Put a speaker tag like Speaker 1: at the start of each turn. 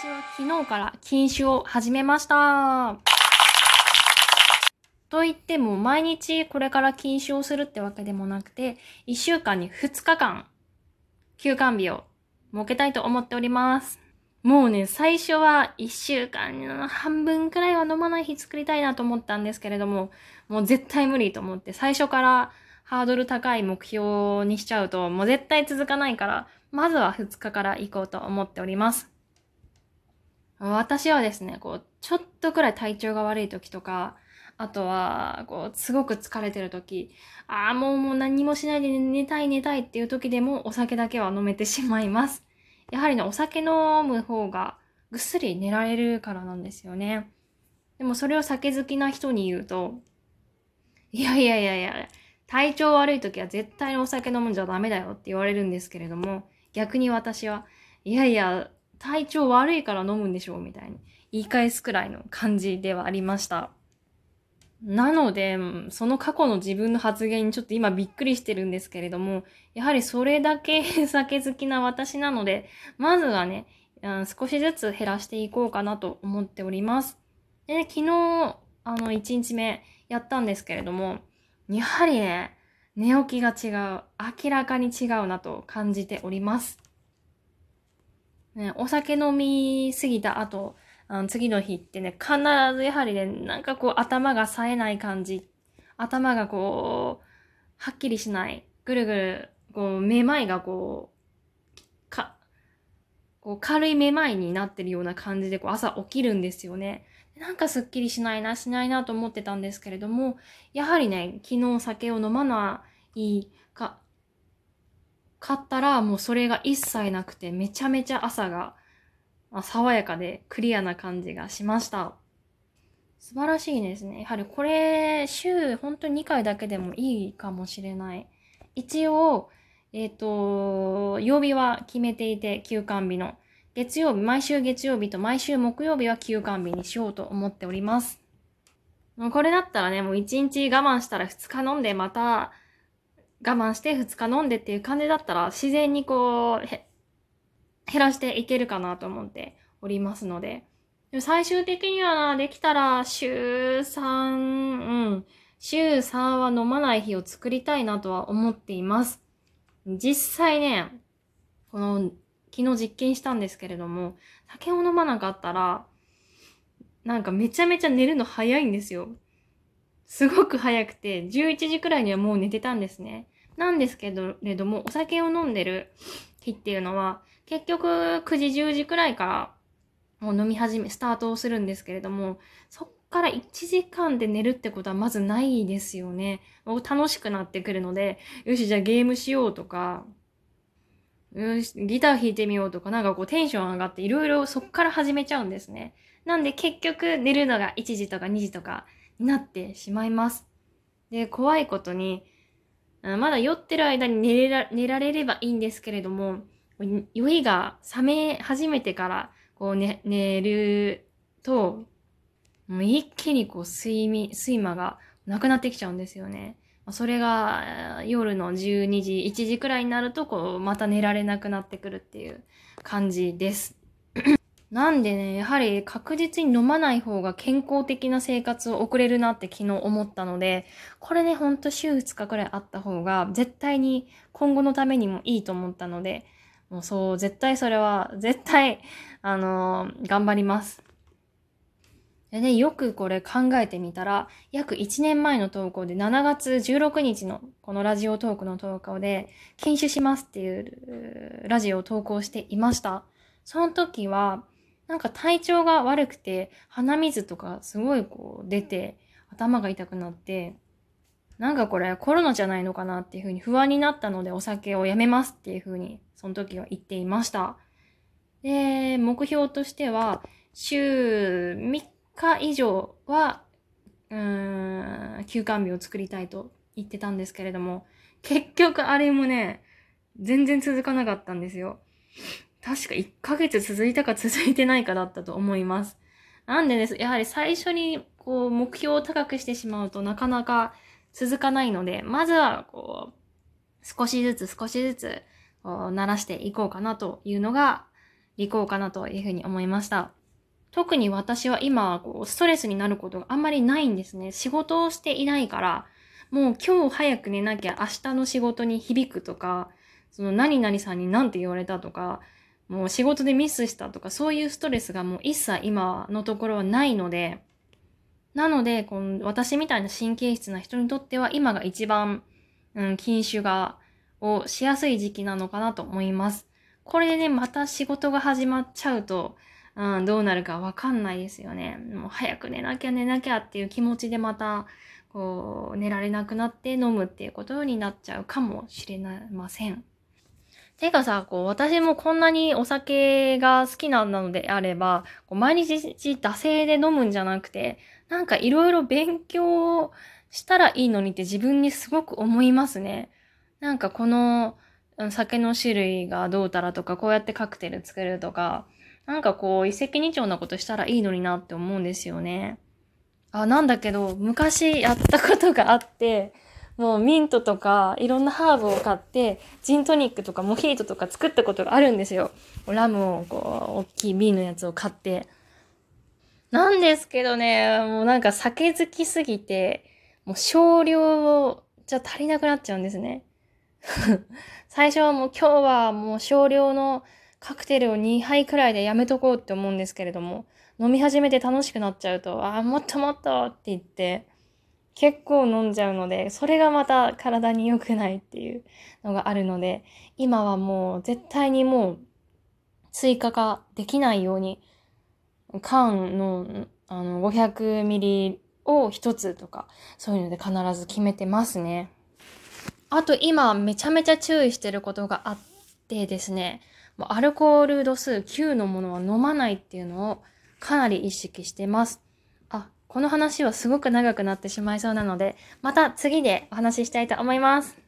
Speaker 1: 私は昨日から禁酒を始めました。と言っても毎日これから禁酒をするってわけでもなくて、1週間に2日間休館日を設けたいと思っております。もうね、最初は1週間の半分くらいは飲まない日作りたいなと思ったんですけれども、もう絶対無理と思って、最初からハードル高い目標にしちゃうと、もう絶対続かないから、まずは2日から行こうと思っております。私はですね、こう、ちょっとくらい体調が悪い時とか、あとは、こう、すごく疲れてる時、ああ、もうもう何もしないで寝たい寝たいっていう時でもお酒だけは飲めてしまいます。やはりね、お酒飲む方がぐっすり寝られるからなんですよね。でもそれを酒好きな人に言うと、いやいやいやいや、体調悪い時は絶対にお酒飲むんじゃダメだよって言われるんですけれども、逆に私は、いやいや、体調悪いから飲むんでしょうみたいに言い返すくらいの感じではありました。なので、その過去の自分の発言にちょっと今びっくりしてるんですけれども、やはりそれだけ 酒好きな私なので、まずはね、うん、少しずつ減らしていこうかなと思っております。で、昨日、あの、1日目やったんですけれども、やはりね、寝起きが違う。明らかに違うなと感じております。ね、お酒飲みすぎた後、あの次の日ってね、必ずやはりね、なんかこう頭が冴えない感じ。頭がこう、はっきりしない。ぐるぐる、こう、めまいがこう、か、こう軽いめまいになってるような感じでこう朝起きるんですよね。なんかすっきりしないな、しないなと思ってたんですけれども、やはりね、昨日酒を飲まないか、買ったらもうそれが一切なくて、めちゃめちゃ朝が爽やかでクリアな感じがしました。素晴らしいですね。やはりこれ、週本当に2回だけでもいいかもしれない。一応、えっ、ー、と、曜日は決めていて、休館日の。月曜日、毎週月曜日と毎週木曜日は休館日にしようと思っております。もうこれだったらね、もう1日我慢したら2日飲んで、また我慢して2日飲んでっていう感じだったら、自然にこう、減らしていけるかなと思っておりますので。最終的にはできたら週3、うん、週3は飲まない日を作りたいなとは思っています。実際ね、この昨日実験したんですけれども、酒を飲まなかったら、なんかめちゃめちゃ寝るの早いんですよ。すごく早くて、11時くらいにはもう寝てたんですね。なんですけど、れども、お酒を飲んでる日っていうのは、結局9時10時くらいからもう飲み始め、スタートをするんですけれども、そっから1時間で寝るってことはまずないですよね。もう楽しくなってくるので、よし、じゃあゲームしようとか、よし、ギター弾いてみようとか、なんかこうテンション上がっていろいろそっから始めちゃうんですね。なんで結局寝るのが1時とか2時とかになってしまいます。で、怖いことに、まだ酔ってる間に寝れら寝られればいいんですけれども、酔いが覚め始めてからこう、ね、寝ると、もう一気にこう睡眠、睡魔がなくなってきちゃうんですよね。それが夜の12時、1時くらいになると、こう、また寝られなくなってくるっていう感じです。なんでね、やはり確実に飲まない方が健康的な生活を送れるなって昨日思ったので、これね、ほんと週2日くらいあった方が、絶対に今後のためにもいいと思ったので、もうそう、絶対それは、絶対、あのー、頑張ります。でね、よくこれ考えてみたら、約1年前の投稿で7月16日のこのラジオトークの投稿で、禁酒しますっていうラジオを投稿していました。その時は、なんか体調が悪くて、鼻水とかすごいこう出て、頭が痛くなって、なんかこれコロナじゃないのかなっていうふうに不安になったのでお酒をやめますっていうふうにその時は言っていました。で、目標としては週3日以上は、うーん、休館日を作りたいと言ってたんですけれども、結局あれもね、全然続かなかったんですよ。確か1ヶ月続いたか続いてないかだったと思います。なんでです、やはり最初にこう目標を高くしてしまうとなかなか続かないので、まずは、こう、少しずつ少しずつ、こう、鳴らしていこうかなというのが、いこうかなというふうに思いました。特に私は今、こう、ストレスになることがあんまりないんですね。仕事をしていないから、もう今日早く寝なきゃ明日の仕事に響くとか、その何々さんに何て言われたとか、もう仕事でミスしたとか、そういうストレスがもう一切今のところはないので、なので、この私みたいな神経質な人にとっては今が一番、うん、禁酒が、をしやすい時期なのかなと思います。これでね、また仕事が始まっちゃうと、うん、どうなるかわかんないですよね。もう早く寝なきゃ寝なきゃっていう気持ちでまた、こう、寝られなくなって飲むっていうことになっちゃうかもしれません。てかさ、こう、私もこんなにお酒が好きなのであれば、こう毎日惰性で飲むんじゃなくて、なんかいろいろ勉強したらいいのにって自分にすごく思いますね。なんかこの酒の種類がどうたらとか、こうやってカクテル作るとか、なんかこう、一石二鳥なことしたらいいのになって思うんですよね。あ、なんだけど、昔やったことがあって、もうミントとかいろんなハーブを買って、ジントニックとかモヒートとか作ったことがあるんですよ。ラムをこう、大きい瓶のやつを買って。なんですけどね、もうなんか酒好きすぎて、もう少量じゃ足りなくなっちゃうんですね。最初はもう今日はもう少量のカクテルを2杯くらいでやめとこうって思うんですけれども、飲み始めて楽しくなっちゃうと、ああ、もっともっとって言って、結構飲んじゃうので、それがまた体に良くないっていうのがあるので、今はもう絶対にもう追加ができないように、缶のあの500ミリを一つとか、そういうので必ず決めてますね。あと今めちゃめちゃ注意してることがあってですね、アルコール度数9のものは飲まないっていうのをかなり意識してます。この話はすごく長くなってしまいそうなので、また次でお話ししたいと思います。